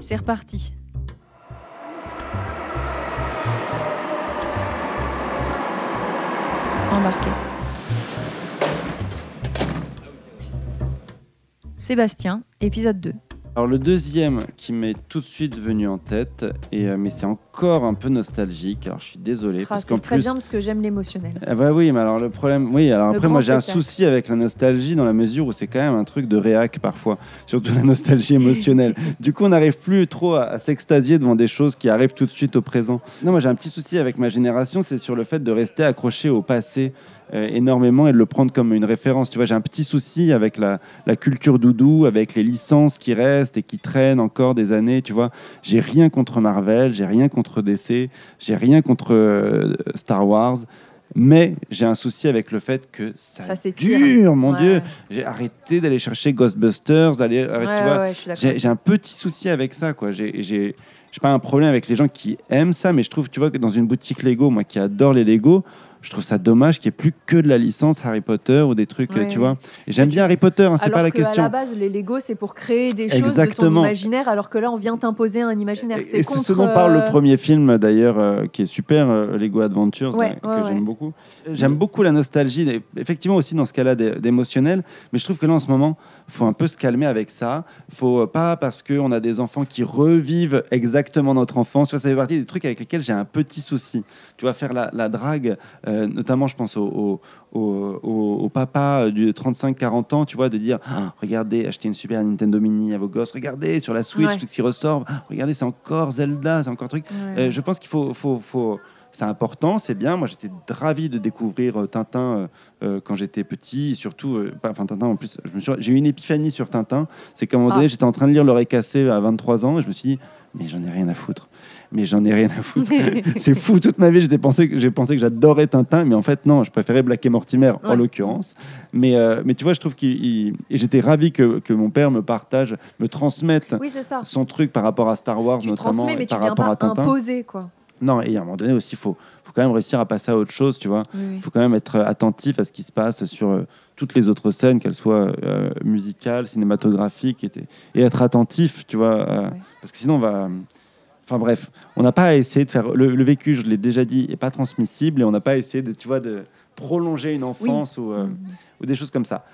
C'est reparti. Embarqué. Sébastien, épisode 2. Alors le deuxième qui m'est tout de suite venu en tête, et, euh, mais c'est encore un peu nostalgique, alors je suis désolé. Ah, c'est très plus, bien parce que j'aime l'émotionnel. Ah bah oui, mais alors le problème, oui, alors Le après moi j'ai un souci avec la nostalgie dans la mesure où c'est quand même un truc de réac parfois, surtout la nostalgie émotionnelle. du coup, on n'arrive plus trop à, à s'extasier devant des choses qui arrivent tout de suite au présent. Non, moi j'ai un petit souci avec ma génération, c'est sur le fait de rester accroché au passé énormément et de le prendre comme une référence. Tu vois, j'ai un petit souci avec la, la culture doudou, avec les licences qui restent et qui traînent encore des années. Tu vois, j'ai rien contre Marvel, j'ai rien contre DC, j'ai rien contre euh, Star Wars. Mais j'ai un souci avec le fait que ça, Ça dure, mon Ouais. Dieu. J'ai arrêté d'aller chercher Ghostbusters, d'aller, Ouais, ouais. J'ai un petit souci avec ça, quoi. J'ai pas un problème avec les gens qui aiment ça, mais je trouve, tu vois, que dans une boutique Lego, moi qui adore les Lego, je trouve ça dommage qu'il n'y ait plus que de la licence Harry Potter ou des trucs, Ouais, tu vois. Et j'aime bien Harry Potter, hein, c'est pas la que à question. la base, les Lego, c'est pour créer des choses de ton Exactement. imaginaire, alors que là, on vient t'imposer un imaginaire. Et- C'est ce dont parle euh, le premier film d'ailleurs, euh, qui est super, euh, Lego Adventures, Ouais, là, ouais, que j'aime beaucoup. J'aime beaucoup la nostalgie, effectivement aussi dans ce cas-là d'é- d'émotionnel, mais je trouve que là en ce moment, il faut un peu se calmer avec ça. faut euh, pas parce qu'on a des enfants qui revivent exactement notre enfance. Tu vois, ça fait partie des trucs avec lesquels j'ai un petit souci. Tu vas faire la, la drague, euh, notamment je pense au, au, au- au- au papa du 35-40 ans, tu vois, de dire Ah, regardez, achetez une super Nintendo Mini à vos gosses, regardez sur la Switch, Ouais. tout ce qui ressort, Ah, regardez, c'est encore Zelda, c'est encore truc. Ouais. Euh, je pense qu'il faut, faut, faut- c'est important, c'est bien. Moi, j'étais ravi de découvrir euh, Tintin euh, euh, quand j'étais petit, et surtout, euh, enfin Tintin en plus. J'ai eu une épiphanie sur Tintin. C'est qu'à un moment Ah. donné, j'étais en train de lire L'oreille cassée à 23 ans, et je me suis dit, mais j'en ai rien à foutre. Mais j'en ai rien à foutre. c'est fou. Toute ma vie, j'étais pensé que j'ai pensé que j'adorais Tintin, mais en fait non, je préférais Black et Mortimer en l'occurrence. Mais euh, mais tu vois, je trouve qu'il j'étais ravi que, que mon père me partage, me transmette Oui, son truc par rapport à Star Wars Tu notamment et mais tu par viens rapport pas à Tintin. imposer, quoi. Non, et à un moment donné aussi, il faut, faut quand même réussir à passer à autre chose, tu vois. Oui, oui. Il faut quand même être attentif à ce qui se passe sur euh, toutes les autres scènes, qu'elles soient euh, musicales, cinématographiques, et, et être attentif, tu vois. euh. Parce que sinon, on va... Enfin bref, on n'a pas à essayer de faire... Le, le vécu, je l'ai déjà dit, n'est pas transmissible, et on n'a pas à essayer de, tu vois, de prolonger une enfance ou, euh, Mhm. ou des choses comme ça.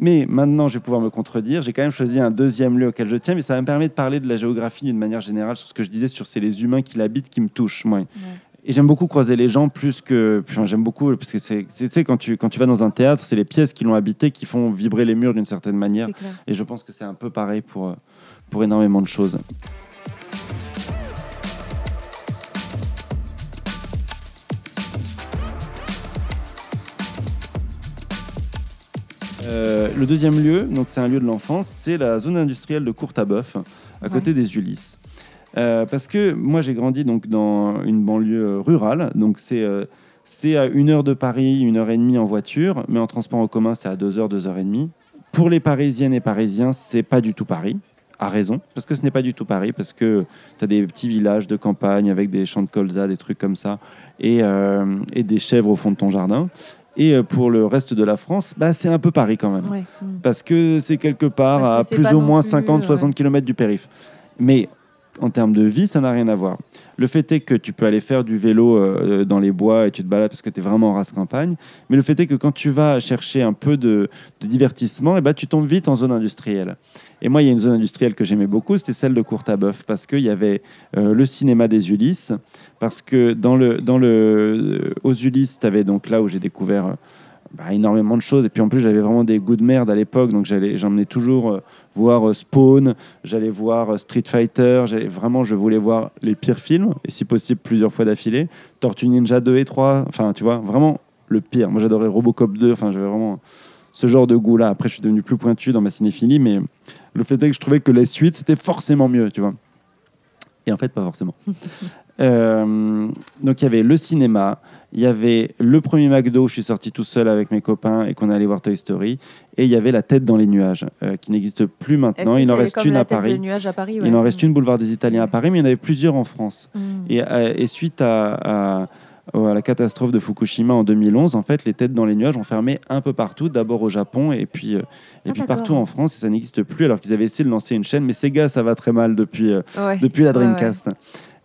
Mais maintenant, je vais pouvoir me contredire. J'ai quand même choisi un deuxième lieu auquel je tiens, mais ça me permet de parler de la géographie d'une manière générale sur ce que je disais sur c'est les humains qui l'habitent qui me touchent, moi. Ouais. Et j'aime beaucoup croiser les gens plus que. Enfin, j'aime beaucoup parce que c'est, c'est- tu sais, quand tu, quand tu vas dans un théâtre, c'est les pièces qui l'ont habité qui font vibrer les murs d'une certaine manière. Et je pense que c'est un peu pareil pour, pour énormément de choses. Euh, le deuxième lieu, donc c'est un lieu de l'enfance, c'est la zone industrielle de Courtabœuf, à côté des Ulysses. Euh, parce que moi j'ai grandi donc dans une banlieue euh, rurale, donc c'est euh, c'est à une heure de Paris, une heure et demie en voiture, mais en transport en commun c'est à deux heures, deux heures et demie. Pour les Parisiennes et Parisiens, c'est pas du tout Paris. À raison, parce que ce n'est pas du tout Paris, parce que tu as des petits villages de campagne avec des champs de colza, des trucs comme ça, et, euh, et des chèvres au fond de ton jardin. Et euh, pour le reste de la France, bah, c'est un peu Paris quand même Ouais. Parce que c'est quelque part à plus ou moins plus, 50-60 ouais. km du périph. Mais en termes de vie, ça n'a rien à voir. Le fait est que tu peux aller faire du vélo euh, dans les bois et tu te balades parce que tu es vraiment en race campagne. Mais le fait est que quand tu vas chercher un peu de, divertissement, eh ben, tu tombes vite en zone industrielle. Et moi, il y a une zone industrielle que j'aimais beaucoup, c'était celle de Courtabœuf, parce qu'il y avait euh, le cinéma des Ulysses, parce que dans le, dans le, euh, aux Ulysses, tu avais donc là où j'ai découvert bah, énormément de choses. Et puis en plus, j'avais vraiment des goûts de merde à l'époque, donc j'allais, j'emmenais toujours voir euh, Spawn, j'allais voir euh, Street Fighter, vraiment, je voulais voir les pires films, et si possible plusieurs fois d'affilée. Tortue Ninja 2 et 3, enfin, tu vois, vraiment le pire. Moi, j'adorais Robocop 2, enfin, j'avais vraiment ce genre de goût-là. Après, je suis devenu plus pointu dans ma cinéphilie, mais le fait est que je trouvais que les suites, c'était forcément mieux, tu vois. Et en fait, pas forcément. Euh, donc, il y avait le cinéma, il y avait le premier McDo où je suis sorti tout seul avec mes copains et qu'on allait voir Toy Story, et il y avait la tête dans les nuages, euh, qui n'existe plus maintenant. Il en reste une à Paris. nuage à Paris Il en reste une boulevard des Italiens à Paris, mais il y en avait plusieurs en France. Et, euh, et suite à, à- à la catastrophe de Fukushima en 2011, en fait, les têtes dans les nuages ont fermé un peu partout, d'abord au Japon et puis, euh, et Ah, puis partout en France, et ça n'existe plus, alors qu'ils avaient essayé de lancer une chaîne. Mais Sega, ça va très mal depuis, euh, Ouais. depuis la ouais.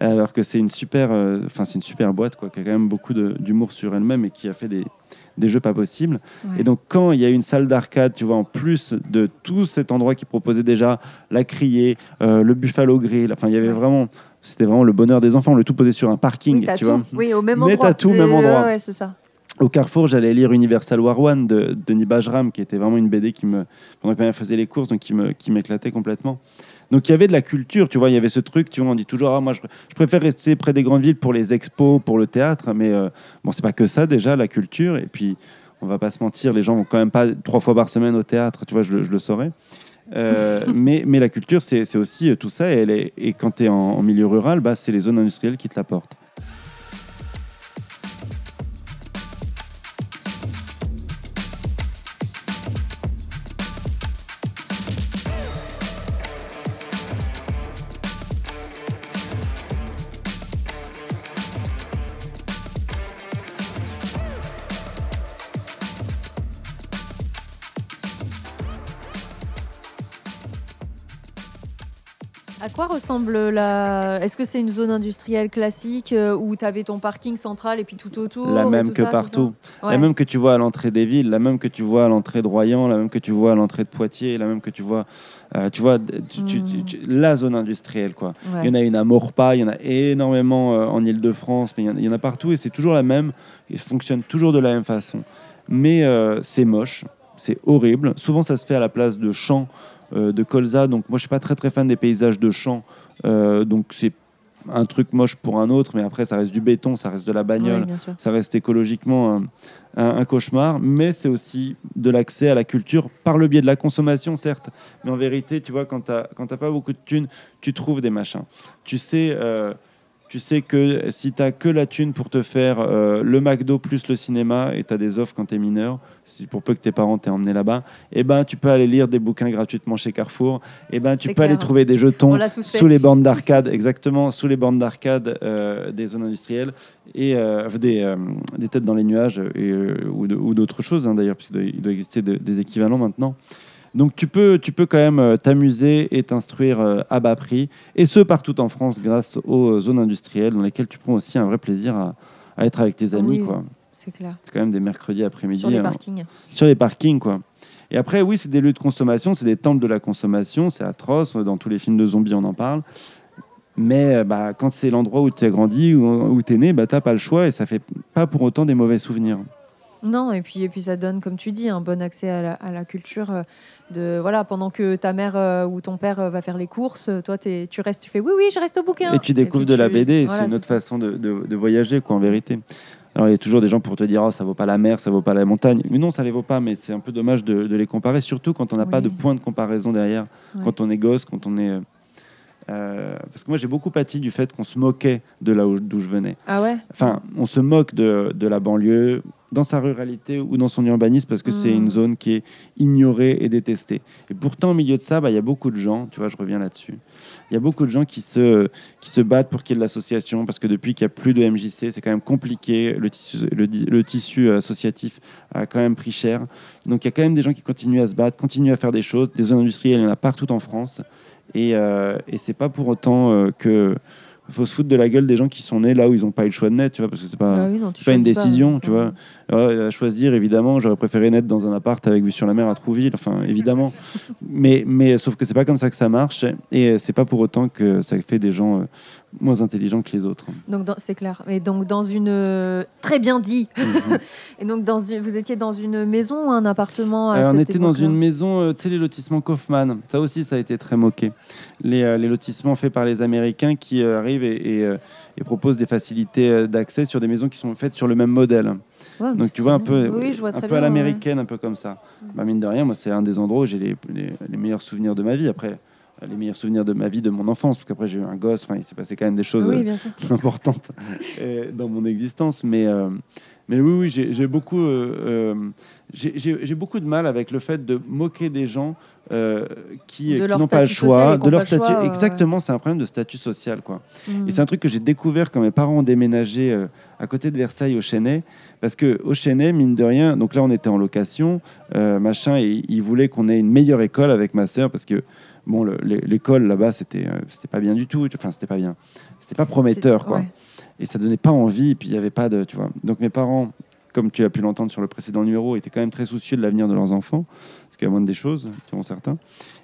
Alors que c'est une super, euh, enfin c'est une super boîte quoi, qui a quand même beaucoup d'humour sur elle-même et qui a fait des, des jeux pas possibles. Ouais. Et donc quand il y a une salle d'arcade, tu vois, en plus de tout cet endroit qui proposait déjà la criée, euh, le Buffalo Grill, enfin il y avait vraiment, c'était vraiment le bonheur des enfants, le tout posé sur un parking, Oui, tu tout. vois. Oui, au même Mais t'as tout même endroit. Ouais, ouais, c'est ça. Au Carrefour, j'allais lire Universal War One de Denis Bajram, qui était vraiment une BD qui me, pendant que ma mère faisait les courses, donc qui me, qui m'éclatait complètement. Donc il y avait de la culture, tu vois, il y avait ce truc, tu vois, on dit toujours, ah, moi je, je préfère rester près des grandes villes pour les expos, pour le théâtre, mais euh, bon, c'est pas que ça déjà, la culture, et puis on va pas se mentir, les gens vont quand même pas trois fois par semaine au théâtre, tu vois, je, le- je le saurais. Euh, mais, mais la culture, c'est aussi euh, tout ça, et, elle est- et quand tu es en, en milieu rural, bah, c'est les zones industrielles qui te l'apportent. À quoi ressemble la. Est-ce que c'est une zone industrielle classique euh, où tu avais ton parking central et puis tout autour La même tout que ça, partout. Ouais. La même que tu vois à l'entrée des villes, la même que tu vois à l'entrée de Royan, la même que tu vois à l'entrée de Poitiers, la même que tu vois, euh, tu vois, tu- tu- tu- tu- la zone industrielle quoi. Ouais. Il y en a une à Maurepas, il y en a énormément euh, en Île-de-France, mais il y en a- il y, en a partout et c'est toujours la même. Il fonctionne toujours de la même façon. Mais euh, c'est moche, c'est horrible. Souvent ça se fait à la place de champs euh, de colza. Donc moi je suis pas très très fan des paysages de champs. Euh, donc c'est un truc moche pour un autre, mais après ça reste du béton, ça reste de la bagnole ça reste écologiquement un, un- un cauchemar, mais c'est aussi de l'accès à la culture par le biais de la consommation, certes. Mais en vérité, tu vois, quand tu n'as pas beaucoup de thunes, tu trouves des machins. Tu sais, euh, tu sais que si tu que la thune pour te faire euh, le McDo plus le cinéma, et tu as des offres quand tu es mineur, si pour peu que tes parents t'aient emmené là-bas, eh ben, tu peux aller lire des bouquins gratuitement chez Carrefour. Eh ben, tu peux aller trouver des jetons sous les bornes d'arcade, exactement, sous les bornes d'arcade euh, des zones industrielles et euh, des, euh, des têtes dans les nuages et, ou d'autres choses hein, d'ailleurs, puisqu'il doit, doit exister de- des équivalents maintenant. Donc tu peux, tu peux quand même euh, t'amuser et t'instruire euh, à bas prix, et ce partout en France grâce aux euh, zones industrielles dans lesquelles tu prends aussi un vrai plaisir à, à être avec tes amis. Oui. quoi. C'est clair. C'est quand même des mercredis après-midi. Sur les hein, parkings. sur les parkings, quoi. Et après, oui, c'est des lieux de consommation, c'est des temples de la consommation, c'est atroce, dans tous les films de zombies, on en parle. Mais bah, quand c'est l'endroit où tu as grandi, où, où tu es né, bah, tu pas le choix et ça fait pas pour autant des mauvais souvenirs. Non, et puis, et puis ça donne, comme tu dis, un bon accès à la, à la culture. euh, De, voilà, pendant que ta mère euh, ou ton père euh, va faire les courses, euh, toi, t'es- tu restes, tu fais oui, oui, je reste au bouquin. Et tu découvres puis de la tu- BD, voilà, c'est une autre ça. façon de, de- de voyager, quoi, en vérité. Alors, il y a toujours des gens pour te dire, oh, ça vaut pas la mer, ça vaut pas la montagne. Mais non, ça les vaut pas, mais c'est un peu dommage de, de les comparer, surtout quand on n'a pas Oui. de point de comparaison derrière, Ouais. quand on est gosse, quand on est. euh, euh, parce que moi, j'ai beaucoup pâti du fait qu'on se moquait de là où- d'où je venais. Ah ouais? Enfin, on se moque de, de la banlieue, dans sa ruralité ou dans son urbanisme, parce que c'est Mm. une zone qui est ignorée et détestée. Et pourtant, au milieu de ça, bah, il y a beaucoup de gens, tu vois, je reviens là-dessus, il y a beaucoup de gens qui se, qui se battent pour qu'il y ait de l'association, parce que depuis qu'il n'y a plus de MJC, c'est quand même compliqué, le tissu, le, di- le tissu associatif a quand même pris cher. Donc il y a quand même des gens qui continuent à se battre, continuent à faire des choses, des zones industrielles, il y en a partout en France, et, euh, et c'est pas pour autant euh, que faut se foutre de la gueule des gens qui sont nés là où ils n'ont pas eu le choix de naître, tu vois, parce que c'est pas, oui, non, tu c'est pas une décision, tu Enfin, vois. À choisir, évidemment, j'aurais préféré naître dans un appart avec vue sur la mer à Trouville, enfin, évidemment. mais, mais sauf que c'est pas comme ça que ça marche, et c'est pas pour autant que ça fait des gens euh, moins intelligents que les autres. Donc c'est clair. Et donc dans une euh, très bien dit. Mhm. Et donc dans une- vous étiez dans une maison ou un appartement à Euh, on était dans une maison, euh, tu sais, les lotissements Kaufmann. Ça aussi, ça a été très moqué. Les, euh, les lotissements faits par les Américains qui arrivent et, et, et proposent des facilités d'accès sur des maisons qui sont faites sur le même modèle. Ouais, Donc tu vois un peu, Oui, je vois un peu à bien, ouais. l'américaine, un peu comme ça. Bah, mine de rien, moi c'est un des endroits où j'ai les, les- les meilleurs souvenirs de ma vie. Après, les meilleurs souvenirs de ma vie, de mon enfance, parce qu'après j'ai eu un gosse. Enfin, il s'est passé quand même des choses Oui, euh, importantes euh, dans mon existence. Mais, euh, Mais oui, oui, j'ai beaucoup, euh, j'ai- beaucoup de mal avec le fait de moquer des gens euh, qui, n'ont pas le choix, de leur statut. choix, Exactement, c'est un problème de statut social, quoi. Mm. Et c'est un truc que j'ai découvert quand mes parents ont déménagé à côté de Versailles au Chênay. Parce que au Chênay, mine de rien, donc là on était en location, machin, et ils voulaient qu'on ait une meilleure école avec ma sœur parce que bon, le- l'é- l'école là-bas c'était euh, c'était pas bien du tout. Enfin, c'était pas bien. C'était pas prometteur, quoi. ouais. Et ça donnait pas envie. Et puis il y avait pas de, tu vois. Donc mes parents, comme tu as pu l'entendre sur le précédent numéro, étaient quand même très soucieux de l'avenir de leurs enfants, parce qu'il y a moins des choses, diront certains.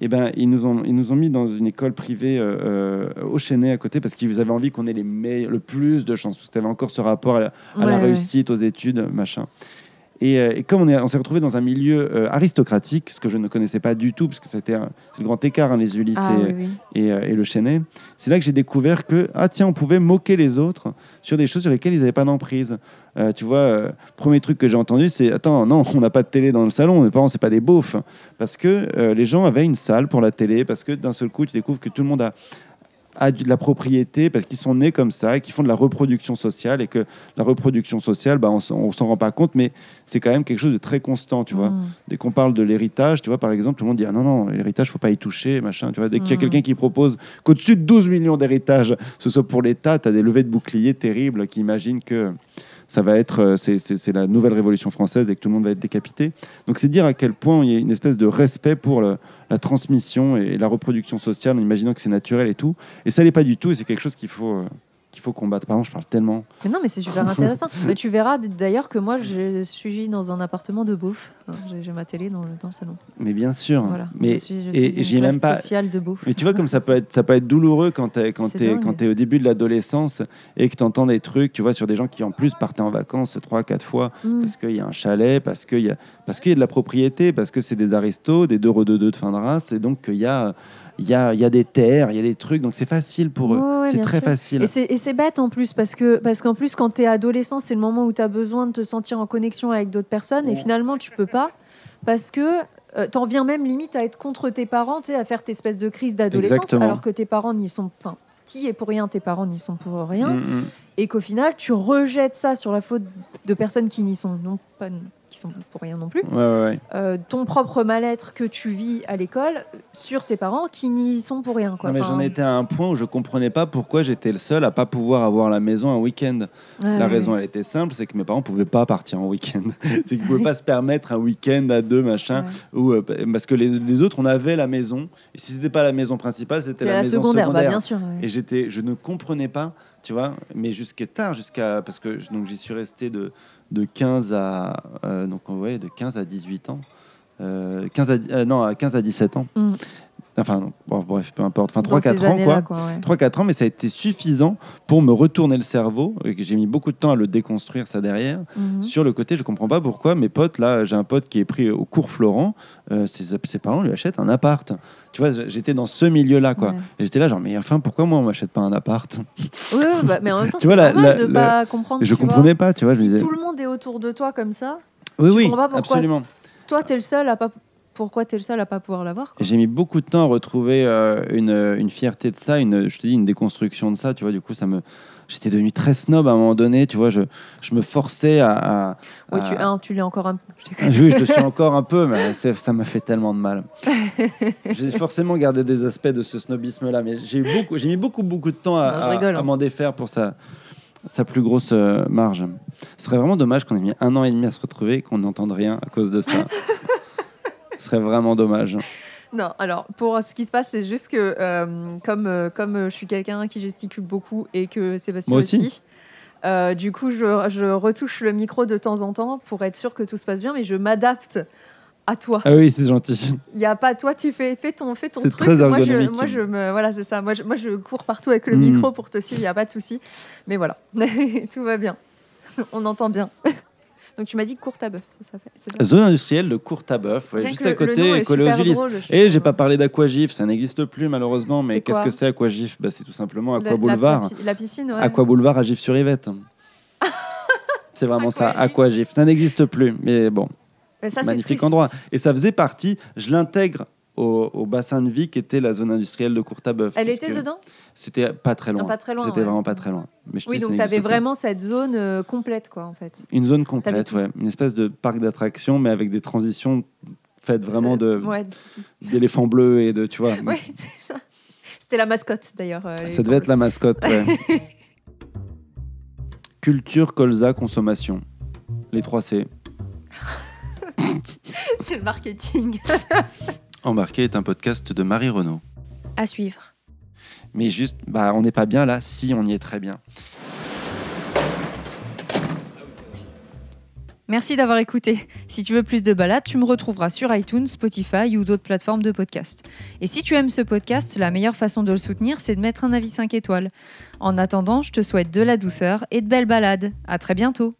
Et ben ils nous ont ils nous ont mis dans une école privée euh, euh, au Chênay à côté parce qu'ils avaient envie qu'on ait les meilleurs- le plus de chance, parce que tu avais encore ce rapport à la, à la Ouais, ouais. réussite, aux études, machin. Et, euh, et comme on est- on s'est retrouvé dans un milieu euh, aristocratique, ce que je ne connaissais pas du tout, parce que c'était le grand écart, hein, les Ulysses Ah, et, oui, oui. et, euh, et le Chênay, c'est là que j'ai découvert que, ah tiens, on pouvait moquer les autres sur des choses sur lesquelles ils n'avaient pas d'emprise. Euh, tu vois, euh, premier truc que j'ai entendu, c'est attends, non, on n'a pas de télé dans le salon, mes parents, c'est pas des beaufs. Parce que euh, les gens avaient une salle pour la télé, parce que d'un seul coup, tu découvres que tout le monde a a de la propriété parce qu'ils sont nés comme ça et qu'ils font de la reproduction sociale et que la reproduction sociale, bah, on s'en- on s'en rend pas compte, mais c'est quand même quelque chose de très constant, tu vois. Mm. Dès qu'on parle de l'héritage, tu vois, par exemple, tout le monde dit ah non, non, l'héritage, faut pas y toucher, machin. Tu vois, dès qu'il y a Mhm. quelqu'un qui propose qu'au-dessus de 12 millions d'héritages, ce soit pour l'État, tu as des levées de boucliers terribles qui imaginent que ça va être, euh, c'est- la nouvelle révolution française et que tout le monde va être décapité. Donc c'est dire à quel point il y a une espèce de respect pour la transmission et la reproduction sociale en imaginant que c'est naturel et tout. Et ça l'est pas du tout et c'est quelque chose qu'il faut, euh, qu'il faut combattre. Pardon, je parle tellement. Mais non, mais c'est super intéressant. mais tu verras d'ailleurs que moi, je suis dans un appartement de beauf. Hein, J'ai ma télé dans le, dans le salon. Mais bien sûr. Voilà. Mais je suis, je suis j'ai même pas. de beauf. Mais tu vois comme ça peut être, ça peut être douloureux quand tu es, quand t'es- dingue. quand t'es au début de l'adolescence et que tu entends des trucs, tu vois, sur des gens qui en plus partaient en vacances trois, quatre fois Mm. parce qu'il y a un chalet, parce qu'il y a, parce qu'il y a de la propriété, parce que c'est des aristos, des 2 de 2 de fin de race, et donc il y a, il y, a, il y a des terres, il y a des trucs, donc c'est facile pour eux. Ouais, ouais, c'est très sûr. facile. Et c'est bête en plus parce que parce qu'en plus quand tu es adolescent, c'est le moment où tu as besoin de te sentir en connexion avec d'autres personnes et finalement tu peux pas parce que euh, t'en viens même limite à être contre tes parents, à faire tes espèces de crise d'adolescence alors que tes parents n'y sont enfin qui est pour rien, tes parents n'y sont pour rien Mm, mm. et qu'au final tu rejettes ça sur la faute de personnes qui n'y sont non pas qui sont pour rien non plus. Ouais, ouais, ouais. Euh, ton propre mal-être que tu vis à l'école euh, sur tes parents qui n'y sont pour rien quoi. Non, mais Enfin, j'en étais à un point où je comprenais pas pourquoi j'étais le seul à pas pouvoir avoir la maison un week-end. La raison, elle était simple, c'est que mes parents pouvaient pas partir en week-end. c'est qu'ils pouvaient pas se permettre un week-end à deux, machin. Ou, euh, parce que les, les autres, on avait la maison. Et si c'était pas la maison principale, c'était la, la, maison secondaire, secondaire. bah, bien sûr. Et j'étais, je ne comprenais pas, tu vois, mais jusqu'à tard, jusqu'à parce que donc j'y suis resté de, de 15 à euh, donc ouais, de 15 à 18 ans, Euh, 15 à, euh, non à 15 à 17 ans. Mm. Enfin bon, bref, peu importe, enfin Dans 3 4 ces ans années-là, quoi. quoi, ouais. 3-4 ans, mais ça a été suffisant pour me retourner le cerveau. et que J'ai mis beaucoup de temps à le déconstruire, ça derrière. Mhm. Sur le côté, je comprends pas pourquoi mes potes, là, j'ai un pote qui est pris au cours Florent, euh, ses, ses parents lui achètent un appart. Tu vois, j'étais dans ce milieu-là, quoi. Ouais. J'étais là, genre, mais enfin, pourquoi moi, on m'achète pas un appart? Oui, bah, mais en même temps, Tu c'est normal la- de la- pas comprendre. Je tu vois. comprenais pas, tu vois. Je Si disais, tout le monde est autour de toi comme ça, oui, tu oui, comprends pas pourquoi- absolument. toi, t'es le seul à pas. Pourquoi t'es le seul à pas pouvoir l'avoir J'ai mis beaucoup de temps à retrouver euh, une, une fierté de ça, une, je te dis, une déconstruction de ça, tu vois. Du coup, ça me. J'étais devenu très snob à un moment donné, tu vois. Je, je me forçais à. à- Ouais, à- tu, hein, tu l'es encore un. déconne. Oui, je le suis encore un peu, mais ça m'a fait tellement de mal. J'ai forcément gardé des aspects de ce snobisme-là, mais j'ai beaucoup, mis beaucoup, beaucoup de temps à, hein. m'en défaire pour sa, sa plus grosse euh, marge. Ce serait vraiment dommage qu'on ait mis un an et demi à se retrouver et qu'on n'entende rien à cause de ça. Ce serait vraiment dommage. Non, alors pour ce qui se passe, c'est juste que euh, comme, euh, comme euh, je suis quelqu'un qui gesticule beaucoup et que Sébastien Moi aussi. aussi, euh, du coup, je, je retouche le micro de temps en temps pour être sûr que tout se passe bien, mais je m'adapte à toi. Ah oui, c'est gentil. Il y a pas toi, tu fais, fais ton, fais ton C'est truc. très moi, je, moi, je me, voilà, c'est ça. Moi je, moi, je cours partout avec le Mm. micro pour te suivre. Il y a pas de souci. Mais voilà, tout va bien. On entend bien. Donc tu m'as dit courte à bœuf, ça, ça fait. c'est ça Zone industrielle de Courtabœuf, ouais, juste à côté, collé aux Ulysses. Et j'ai pas parlé d'Aquagif, ça n'existe plus malheureusement, mais qu'est-ce que c'est Aquagif? Bah, C'est tout simplement La- Aqua la- Boulevard. La, pi- la piscine, ouais. Aqua Boulevard à Gif-sur-Yvette. c'est vraiment ça, Aquagif. Ça n'existe plus, mais bon, Mais ça, c'est magnifique endroit. Et ça faisait partie, je l'intègre au, au bassin de vie qui était la zone industrielle de Courtabœuf. Elle était dedans? C'était pas très loin. pas très loin, C'était ouais. vraiment pas très loin. Mais je Oui, donc tu avais vraiment cette zone euh, complète, quoi, en fait. Une zone complète, ouais. Une espèce de parc d'attractions, mais avec des transitions faites vraiment de Ouais, d'éléphants bleus et de, tu vois. ouais c'est ça. C'était la mascotte, d'ailleurs. euh, Ça devait être la mascotte, ouais. Culture, colza, consommation. Les trois C. C'est le marketing. Embarqué est un podcast de Marie Renaud. À suivre. Mais juste, bah, on n'est pas bien là Si, on y est très bien. Merci d'avoir écouté. Si tu veux plus de balades, tu me retrouveras sur iTunes, Spotify ou d'autres plateformes de podcast. Et si tu aimes ce podcast, la meilleure façon de le soutenir, c'est de mettre un avis 5 étoiles. En attendant, je te souhaite de la douceur et de belles balades. À très bientôt.